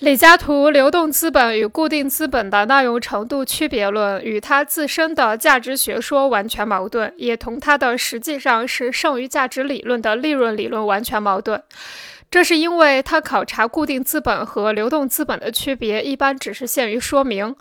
李嘉图流动资本与固定资本的耐用程度区别论与他自身的价值学说完全矛盾，也同他的实际上是剩余价值理论的利润理论完全矛盾。这是因为他考察固定资本和流动资本的区别，一般只是限于说明。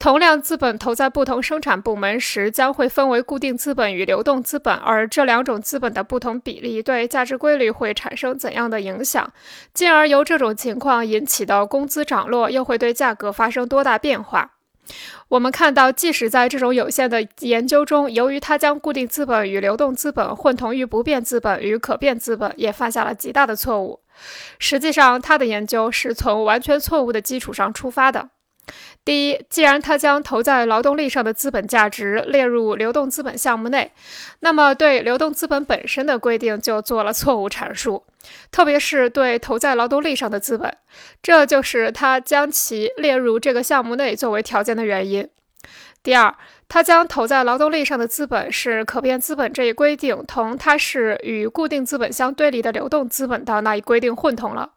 同量资本投在不同生产部门时，将会分为固定资本与流动资本，而这两种资本的不同比例对价值规律会产生怎样的影响，进而由这种情况引起的工资涨落又会对价格发生多大变化？我们看到，即使在这种有限的研究中，由于他将固定资本与流动资本混同于不变资本与可变资本，也犯下了极大的错误。实际上，他的研究是从完全错误的基础上出发的。第一，既然他将投在劳动力上的资本价值列入流动资本项目内，那么对流动资本本身的规定就做了错误阐述，特别是对投在劳动力上的资本，这就是他将其列入这个项目内作为条件的原因。第二，他将投在劳动力上的资本是可变资本这一规定，同它是与固定资本相对立的流动资本的那一规定混同了。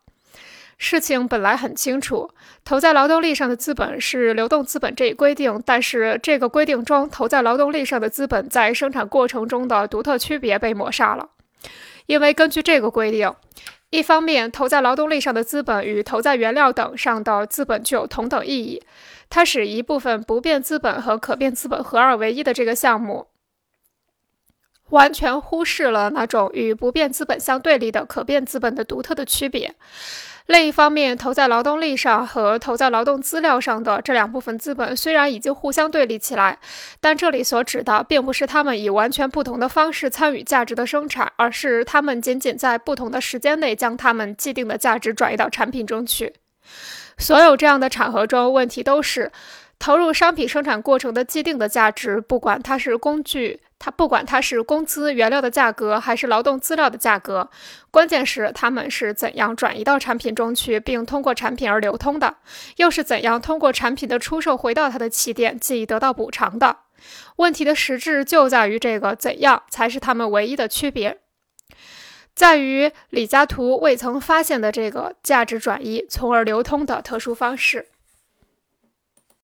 事情本来很清楚，投在劳动力上的资本是流动资本这一规定，但是这个规定中投在劳动力上的资本在生产过程中的独特区别被抹杀了。因为根据这个规定，一方面投在劳动力上的资本与投在原料等上的资本具有同等意义，它使一部分不变资本和可变资本合二为一的这个项目，完全忽视了那种与不变资本相对立的可变资本的独特的区别。另一方面，投在劳动力上和投在劳动资料上的这两部分资本虽然已经互相对立起来，但这里所指的并不是他们以完全不同的方式参与价值的生产，而是他们仅仅在不同的时间内将他们既定的价值转移到产品中去。所有这样的场合中，问题都是投入商品生产过程的既定的价值，不管它是工具。它不管它是工资原料的价格还是劳动资料的价格，关键是它们是怎样转移到产品中去，并通过产品而流通的，又是怎样通过产品的出售回到它的起点，即得到补偿的。问题的实质就在于这个怎样才是它们唯一的区别，在于李嘉图未曾发现的这个价值转移从而流通的特殊方式。